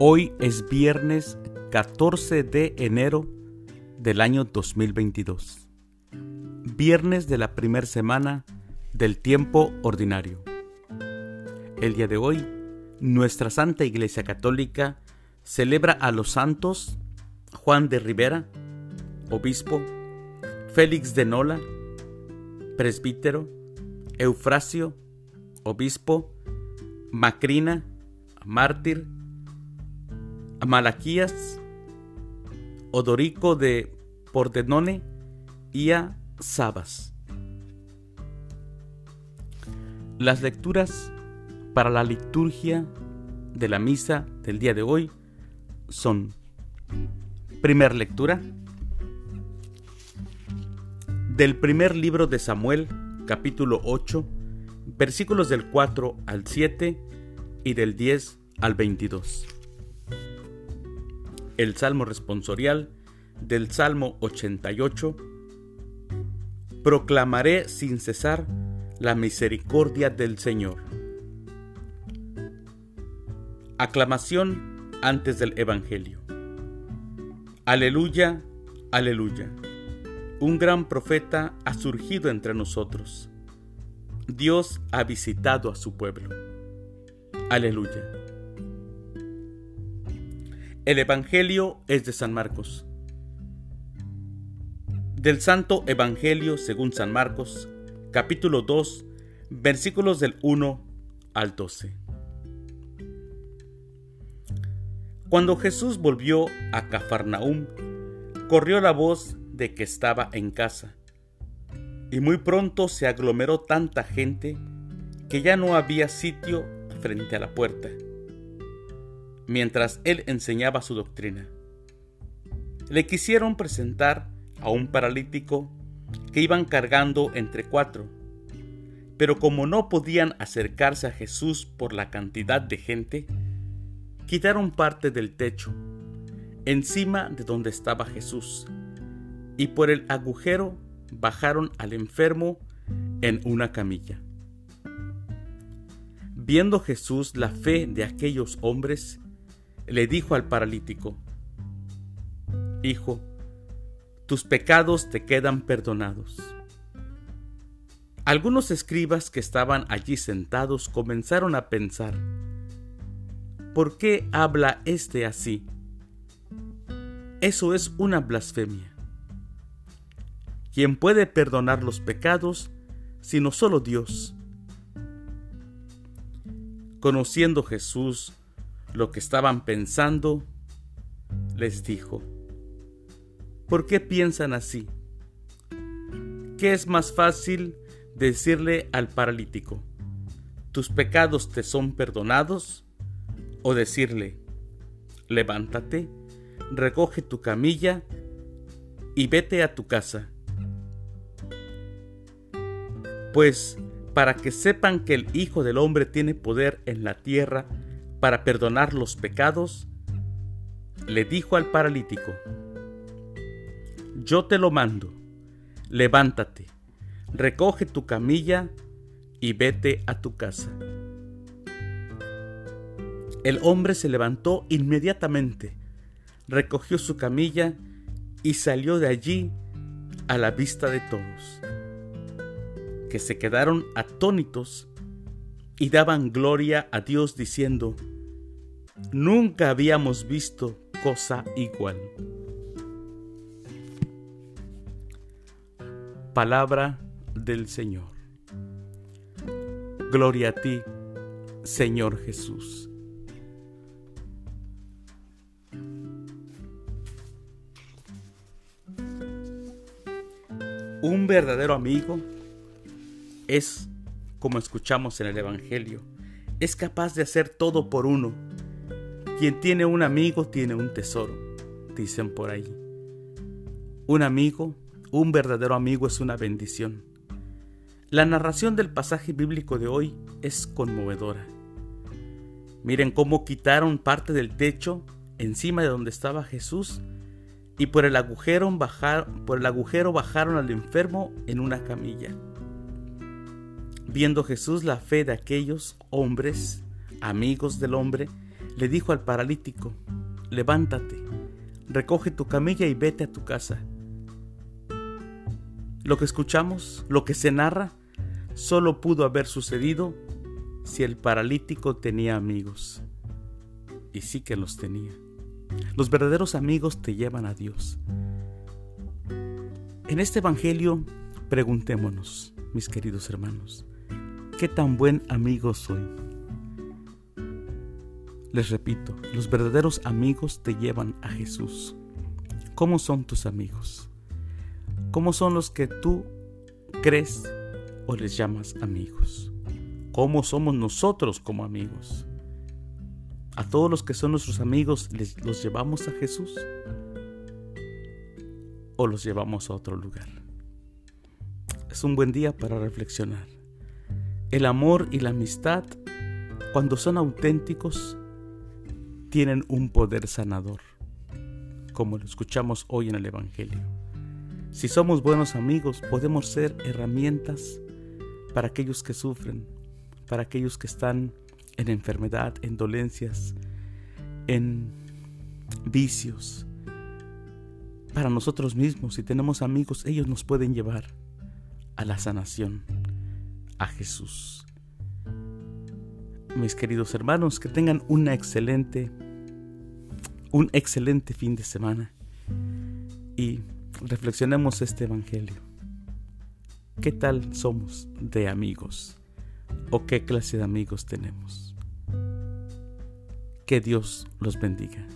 Hoy es viernes 14 de enero del año 2022. Viernes de la primera semana del tiempo ordinario. El día de hoy, nuestra Santa Iglesia Católica celebra a los santos Juan de Rivera, obispo, Félix de Nola, presbítero, Eufrasio, obispo, Macrina, mártir, Malaquías, Odorico de Pordenone y a Sabas. Las lecturas para la liturgia de la misa del día de hoy son Primer lectura del primer libro de Samuel, capítulo 8, versículos del 4 al 7 y del 10 al 22. El Salmo responsorial del Salmo 88. Proclamaré sin cesar la misericordia del Señor. Aclamación antes del Evangelio. Aleluya, aleluya. Un gran profeta ha surgido entre nosotros. Dios ha visitado a su pueblo. Aleluya. El Evangelio es de San Marcos. Del Santo Evangelio según San Marcos, capítulo 2, versículos del 1 al 12. Cuando Jesús volvió a Cafarnaúm, corrió la voz de que estaba en casa, y muy pronto se aglomeró tanta gente que ya no había sitio frente a la puerta, mientras él enseñaba su doctrina. Le quisieron presentar a un paralítico que iban cargando entre cuatro, pero como no podían acercarse a Jesús por la cantidad de gente, quitaron parte del techo, encima de donde estaba Jesús, y por el agujero bajaron al enfermo en una camilla. Viendo Jesús la fe de aquellos hombres, le dijo al paralítico, Hijo, tus pecados te quedan perdonados. Algunos escribas que estaban allí sentados comenzaron a pensar, ¿por qué habla éste así? Eso es una blasfemia. ¿Quién puede perdonar los pecados sino solo Dios? Conociendo Jesús lo que estaban pensando, les dijo, ¿Por qué piensan así? ¿Qué es más fácil decirle al paralítico, tus pecados te son perdonados? O decirle, levántate, recoge tu camilla y vete a tu casa. Pues para que sepan que el Hijo del Hombre tiene poder en la tierra para perdonar los pecados, le dijo al paralítico, yo te lo mando, levántate, recoge tu camilla y vete a tu casa. El hombre se levantó inmediatamente, recogió su camilla y salió de allí a la vista de todos, que se quedaron atónitos y daban gloria a Dios diciendo, Nunca habíamos visto cosa igual. Palabra del Señor. Gloria a ti, Señor Jesús. Un verdadero amigo es, como escuchamos en el Evangelio, es capaz de hacer todo por uno. Quien tiene un amigo tiene un tesoro, dicen por ahí. Un amigo un verdadero amigo es una bendición. La narración del pasaje bíblico de hoy es conmovedora. Miren cómo quitaron parte del techo encima de donde estaba Jesús y por el agujero, por el agujero bajaron al enfermo en una camilla. Viendo Jesús la fe de aquellos hombres, amigos del hombre, le dijo al paralítico, levántate, recoge tu camilla y vete a tu casa. Lo que escuchamos, lo que se narra, solo pudo haber sucedido si el paralítico tenía amigos. Y sí que los tenía. Los verdaderos amigos te llevan a Dios. En este Evangelio, preguntémonos, mis queridos hermanos, ¿qué tan buen amigo soy? Les repito, los verdaderos amigos te llevan a Jesús. ¿Cómo son tus amigos? ¿Cómo son los que tú crees o les llamas amigos? ¿Cómo somos nosotros como amigos? ¿A todos los que son nuestros amigos les, los llevamos a Jesús? ¿O los llevamos a otro lugar? Es un buen día para reflexionar. El amor y la amistad, cuando son auténticos, tienen un poder sanador, como lo escuchamos hoy en el Evangelio. Si somos buenos amigos, podemos ser herramientas para aquellos que sufren, para aquellos que están en enfermedad, en dolencias, en vicios. Para nosotros mismos, si tenemos amigos, ellos nos pueden llevar a la sanación, a Jesús. Mis queridos hermanos, que tengan una excelente, un excelente fin de semana y reflexionemos este Evangelio. ¿Qué tal somos de amigos? ¿O qué clase de amigos tenemos? Que Dios los bendiga.